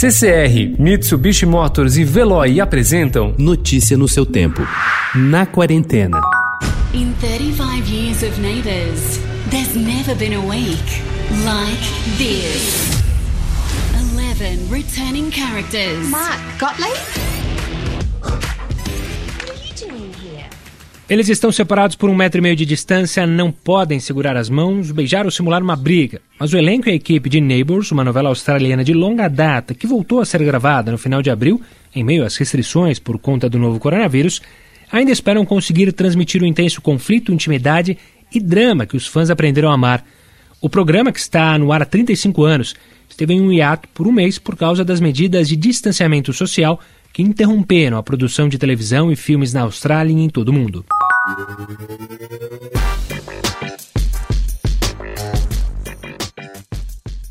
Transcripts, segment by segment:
CCR, Mitsubishi Motors e Veloy apresentam Notícia no seu tempo. Na quarentena. In 35 years of neighbors, there's never been a week like this. 11 returning characters. Mark Gottlieb? What are you doing? Eles estão separados por um metro e meio de distância, não podem segurar as mãos, beijar ou simular uma briga. Mas o elenco e a equipe de Neighbours, uma novela australiana de longa data que voltou a ser gravada no final de abril, em meio às restrições por conta do novo coronavírus, ainda esperam conseguir transmitir o intenso conflito, intimidade e drama que os fãs aprenderam a amar. O programa, que está no ar há 35 anos, esteve em um hiato por um mês por causa das medidas de distanciamento social que interromperam a produção de televisão e filmes na Austrália e em todo o mundo. Thank you.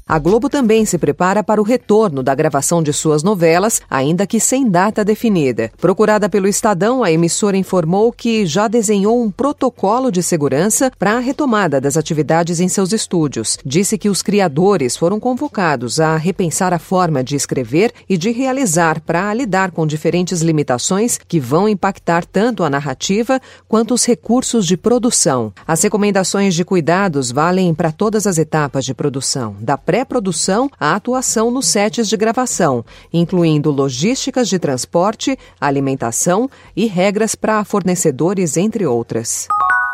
A Globo também se prepara para o retorno da gravação de suas novelas, ainda que sem data definida. Procurada pelo Estadão, a emissora informou que já desenhou um protocolo de segurança para a retomada das atividades em seus estúdios. Disse que os criadores foram convocados a repensar a forma de escrever e de realizar para lidar com diferentes limitações que vão impactar tanto a narrativa quanto os recursos de produção. As recomendações de cuidados valem para todas as etapas de produção, da pré pré-produção à atuação nos sets de gravação, incluindo logísticas de transporte, alimentação e regras para fornecedores, entre outras.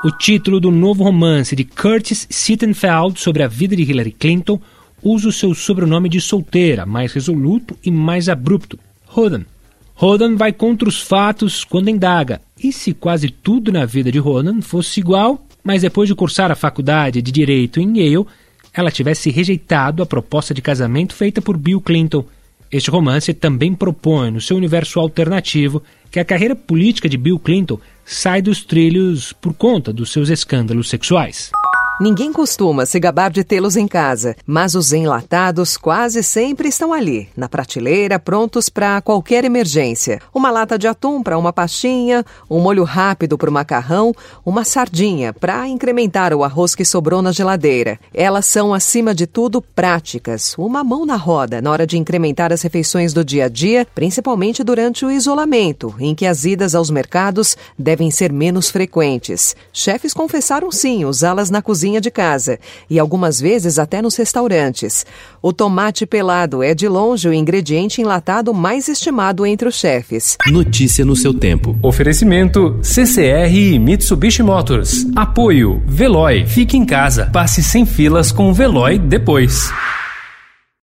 O título do novo romance de Curtis Sittenfeld sobre a vida de Hillary Clinton usa o seu sobrenome de solteira, mais resoluto e mais abrupto, Rodan. Rodan vai contra os fatos quando indaga. E se quase tudo na vida de Rodan fosse igual, mas depois de cursar a faculdade de Direito em Yale, ela tivesse rejeitado a proposta de casamento feita por Bill Clinton. Este romance também propõe, no seu universo alternativo, que a carreira política de Bill Clinton sai dos trilhos por conta dos seus escândalos sexuais. Ninguém costuma se gabar de tê-los em casa, mas os enlatados quase sempre estão ali, na prateleira, prontos para qualquer emergência. Uma lata de atum para uma pastinha, um molho rápido para o macarrão, uma sardinha para incrementar o arroz que sobrou na geladeira. Elas são, acima de tudo, práticas, uma mão na roda na hora de incrementar as refeições do dia a dia, principalmente durante o isolamento, em que as idas aos mercados devem ser menos frequentes. Chefes confessaram sim usá-las na cozinha cozinha de casa e algumas vezes até nos restaurantes. O tomate pelado é de longe o ingrediente enlatado mais estimado entre os chefes. Notícia no seu tempo. Oferecimento CCR e Mitsubishi Motors. Apoio Veloy. Fique em casa. Passe sem filas com o Veloy depois.